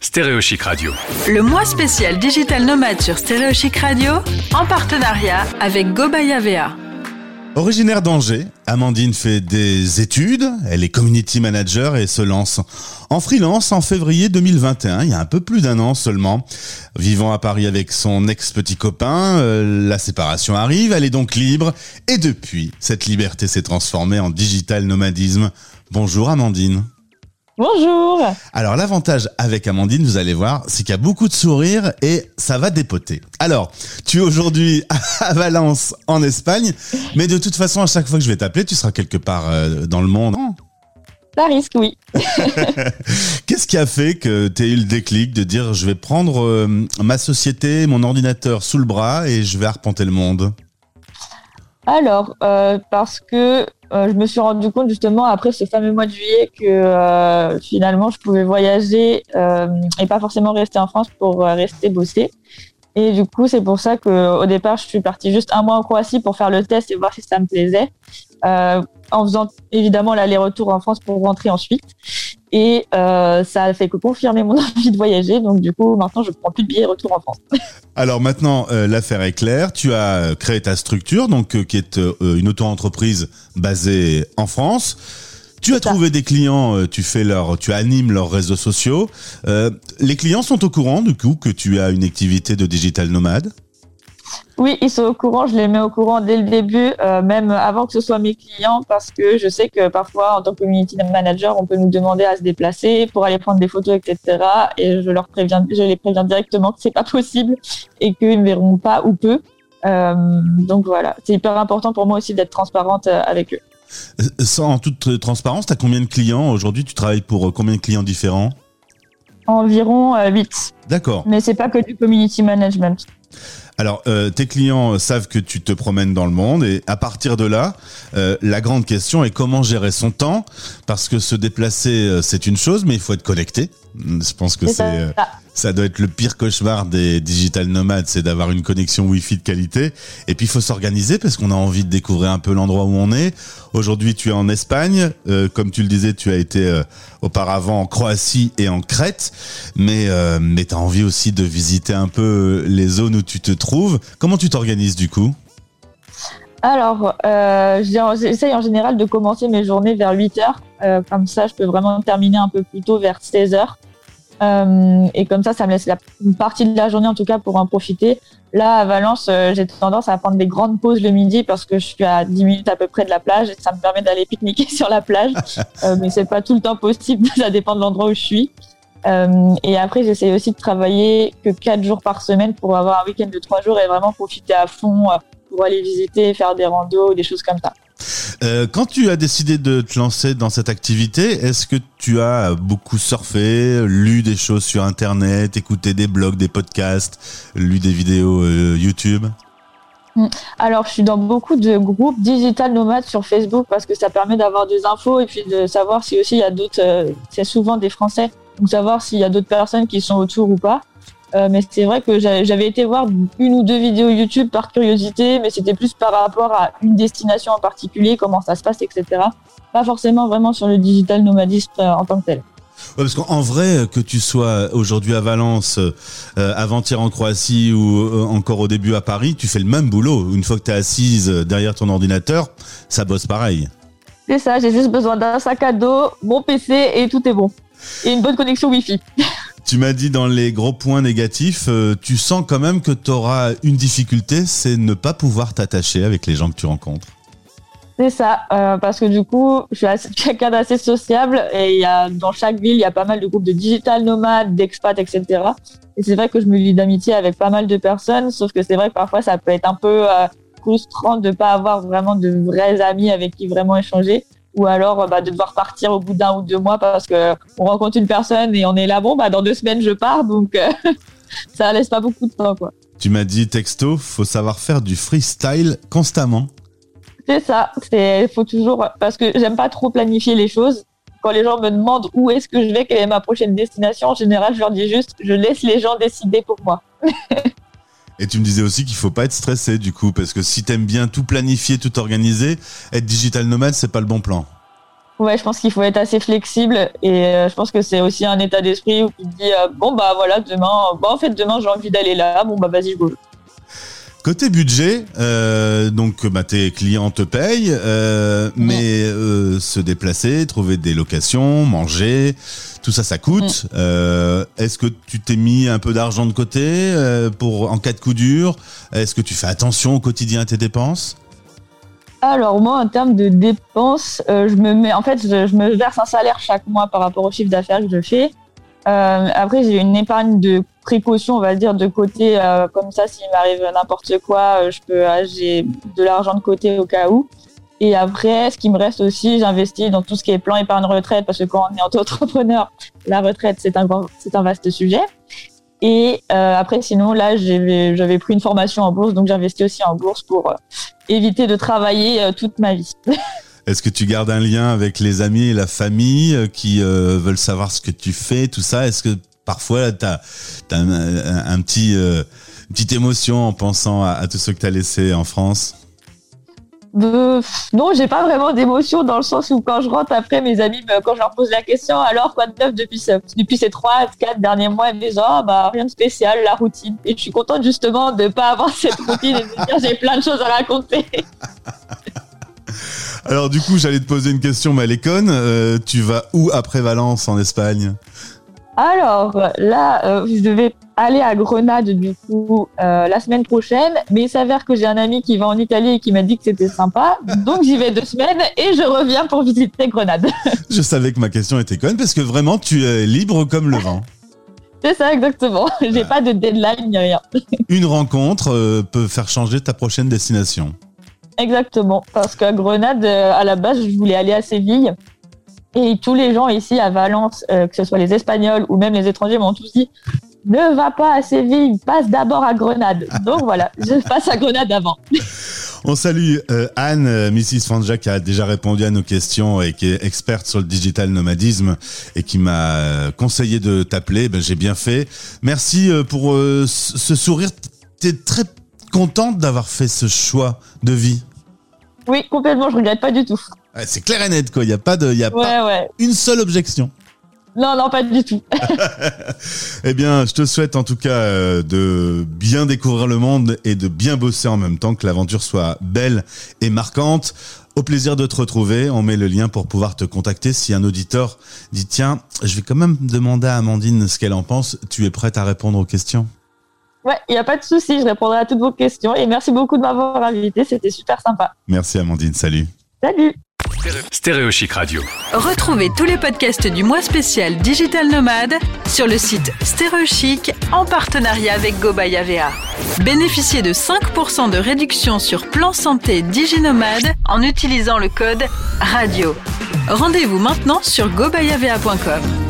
Stéréochic Radio. Le mois spécial Digital Nomade sur Stéréochic Radio en partenariat avec Gobaya VA. Originaire d'Angers, Amandine fait des études, elle est community manager et se lance en freelance en février 2021, il y a un peu plus d'un an seulement. Vivant à Paris avec son ex-petit copain, euh, la séparation arrive, elle est donc libre et depuis, cette liberté s'est transformée en digital nomadisme. Bonjour Amandine. Bonjour. Alors l'avantage avec Amandine, vous allez voir, c'est qu'il y a beaucoup de sourires et ça va dépoter. Alors, tu es aujourd'hui à Valence en Espagne, mais de toute façon, à chaque fois que je vais t'appeler, tu seras quelque part euh, dans le monde. Ça risque, oui. Qu'est-ce qui a fait que tu aies eu le déclic de dire je vais prendre euh, ma société, mon ordinateur sous le bras et je vais arpenter le monde? Alors, euh, parce que euh, je me suis rendu compte justement après ce fameux mois de juillet que euh, finalement je pouvais voyager euh, et pas forcément rester en France pour rester bosser. Et du coup, c'est pour ça qu'au départ, je suis partie juste un mois en Croatie pour faire le test et voir si ça me plaisait, en faisant évidemment l'aller-retour en France pour rentrer ensuite. Et euh, ça a fait que confirmer mon envie de voyager. Donc du coup, maintenant, je prends plus de billets retour en France. Alors maintenant, euh, l'affaire est claire. Tu as euh, créé ta structure, donc qui est une auto-entreprise basée en France. Tu as trouvé des clients, tu fais leur, tu animes leurs réseaux sociaux. les clients sont au courant du coup que tu as une activité de digital nomade? Oui, ils sont au courant. Je les mets au courant dès le début, euh, même avant que ce soit mes clients, parce que je sais que parfois, en tant que community manager, on peut nous demander à se déplacer pour aller prendre des photos, etc. Et je leur préviens, je les préviens directement que c'est pas possible et qu'ils ne verront pas ou peu. Euh, donc voilà, c'est hyper important pour moi aussi d'être transparente euh, avec eux. Sans en toute transparence, tu as combien de clients aujourd'hui? Tu travailles pour combien de clients différents? Environ 8. D'accord. Mais c'est pas que du community management. Alors, euh, tes clients savent que tu te promènes dans le monde et à partir de là, euh, la grande question est comment gérer son temps parce que se déplacer, euh, c'est une chose, mais il faut être connecté. Je pense que c'est ça doit être le pire cauchemar des digital nomades, c'est d'avoir une connexion Wi-Fi de qualité. Et puis il faut s'organiser parce qu'on a envie de découvrir un peu l'endroit où on est. Aujourd'hui, tu es en Espagne, euh, comme tu le disais, tu as été euh, auparavant en Croatie et en Crète, mais euh, mais tu as envie aussi de visiter un peu les zones où tu te Comment tu t'organises du coup? Alors, j'essaye en général de commencer mes journées vers 8 heures. comme ça, je peux vraiment terminer un peu plus tôt, vers 16 heures. Euh, et comme ça, ça me laisse la, une partie de la journée en tout cas pour en profiter. Là, à Valence, euh, j'ai tendance à prendre des grandes pauses le midi parce que je suis à 10 minutes à peu près de la plage et ça me permet d'aller pique-niquer sur la plage. euh, mais c'est pas tout le temps possible, ça dépend de l'endroit où je suis. Euh, et après, j'essaie aussi de travailler que 4 jours par semaine pour avoir un week-end de 3 jours et vraiment profiter à fond euh, pour aller visiter, faire des randos, des choses comme ça. Euh, quand tu as décidé de te lancer dans cette activité, est-ce que tu as beaucoup surfé, lu des choses sur Internet, écouté des blogs, des podcasts, lu des vidéos euh, YouTube? Mm. alors, je suis dans beaucoup de groupes digital nomades sur Facebook parce que ça permet d'avoir des infos et puis de savoir si aussi il y a d'autres, c'est souvent des Français, donc savoir s'il y a d'autres personnes qui sont autour ou pas. Euh, mais c'est vrai que j'avais été voir une ou deux vidéos YouTube par curiosité, mais c'était plus par rapport à une destination en particulier, comment ça se passe, etc. Pas forcément vraiment sur le digital nomadisme euh, en tant que tel. Ouais, parce qu'en vrai, que tu sois aujourd'hui à Valence, euh, avant-hier en Croatie ou euh, encore au début à Paris, tu fais le même boulot. Une fois que tu es assise derrière ton ordinateur, ça bosse pareil. C'est ça, j'ai juste besoin d'un sac à dos, mon PC et tout est bon. Et une bonne connexion Wi-Fi. Tu m'as dit dans les gros points négatifs, euh, tu sens quand même que tu auras une difficulté, c'est ne pas pouvoir t'attacher avec les gens que tu rencontres. C'est ça, euh, parce que du coup, je suis quelqu'un d'assez sociable et y a, dans chaque ville, il y a pas mal de groupes de digital nomades, d'expats, etc. Et c'est vrai que je me lie d'amitié avec pas mal de personnes, sauf que c'est vrai que parfois ça peut être un peu euh, frustrant de pas avoir vraiment de vrais amis avec qui vraiment échanger ou alors bah, de devoir partir au bout d'un ou deux mois parce que on rencontre une personne et on est là bon bah dans deux semaines je pars donc euh, ça laisse pas beaucoup de temps quoi. Tu m'as dit texto, faut savoir faire du freestyle constamment. C'est ça, c'est faut toujours parce que j'aime pas trop planifier les choses. Quand les gens me demandent où est-ce que je vais, quelle est ma prochaine destination, en général, je leur dis juste je laisse les gens décider pour moi. Et tu me disais aussi qu'il faut pas être stressé du coup, parce que si t'aimes bien tout planifier, tout organiser, être digital nomade, c'est pas le bon plan. Ouais, je pense qu'il faut être assez flexible et euh, je pense que c'est aussi un état d'esprit où tu te dis euh, bon bah voilà demain, bah en fait demain j'ai envie d'aller là, bon bah vas-y je go. Côté budget, euh, donc bah, tes clients te payent, euh, mais euh, se déplacer, trouver des locations, manger, tout ça, ça coûte. Est-ce que tu t'es mis un peu d'argent de côté pour en cas de coup dur? Est-ce que tu fais attention au quotidien à tes dépenses? Alors moi en termes de dépenses, je me mets en fait je, je me verse un salaire chaque mois par rapport au chiffre d'affaires que je fais. Après j'ai une épargne de précaution on va dire de côté euh, comme ça s'il m'arrive n'importe quoi euh, je peux euh, j'ai de l'argent de côté au cas où. Et après ce qui me reste aussi j'investis dans tout ce qui est plan épargne retraite parce que quand on est auto-entrepreneur la retraite c'est un c'est un vaste sujet. Et euh, après, sinon, là, j'avais j'avais pris une formation en bourse, donc j'investis aussi en bourse pour éviter de travailler toute ma vie. Est-ce que tu gardes un lien avec les amis et la famille qui veulent savoir ce que tu fais, tout ça? Est-ce que parfois tu as, un, un- un petit, euh, une petite émotion en pensant à, à tous ceux que tu as laissés en France Euh, non, j'ai pas vraiment d'émotion dans le sens où quand je rentre après, mes amis, me- quand je leur pose la question, alors quoi de neuf depuis, depuis ces trois, quatre derniers mois, ils me disent, oh, bah, rien de spécial, la routine. Et je suis contente justement de pas avoir cette routine et de me dire, j'ai plein de choses à raconter. Alors du coup, j'allais te poser une question, Malécon. Euh, tu vas où après Valence en Espagne? Alors là, euh, je devais aller à Grenade du coup euh, la semaine prochaine, mais il s'avère que j'ai un ami qui va en Italie et qui m'a dit que c'était sympa, donc j'y vais deux semaines et je reviens pour visiter Grenade. Je savais que ma question était conne parce que vraiment, tu es libre comme le vent. C'est ça exactement. J'ai pas de deadline ni rien. Une rencontre euh, peut faire changer ta prochaine destination. Exactement, parce qu'à Grenade, à la base, je voulais aller à Séville. Et tous les gens ici à Valence, euh, que ce soit les Espagnols ou même les étrangers, m'ont tous dit ne va pas à Séville, passe d'abord à Grenade. Donc voilà, je passe à Grenade avant. On salue euh, Anne, euh, Mrs. Fanja, qui a déjà répondu à nos questions et qui est experte sur le digital nomadisme et qui m'a euh, conseillé de t'appeler. Ben, J'ai bien fait. Merci pour ce sourire. T'es très contente d'avoir fait ce choix de vie? Oui, complètement, je regrette pas du tout. Ouais, C'est clair et net, quoi. Il n'y a pas de, y a pas ouais. une seule objection. Non, non, pas du tout. Eh bien, je te souhaite en tout cas euh, de bien découvrir le monde et de bien bosser en même temps, que l'aventure soit belle et marquante. Au plaisir de te retrouver. On met le lien pour pouvoir te contacter. Si un auditeur dit tiens, je vais quand même demander à Amandine ce qu'elle en pense, tu es prête à répondre aux questions? Ouais, il n'y a pas de souci, je répondrai à toutes vos questions. Et merci beaucoup de m'avoir invité, c'était super sympa. Merci Amandine, salut. Salut Stéréo Chic Radio. Retrouvez tous les podcasts du mois spécial Digital Nomade sur le site StereoChic en partenariat avec GoBayavea. Bénéficiez de 5% de réduction sur plan santé DigiNomade en utilisant le code RADIO. Rendez-vous maintenant sur gobayavea.com.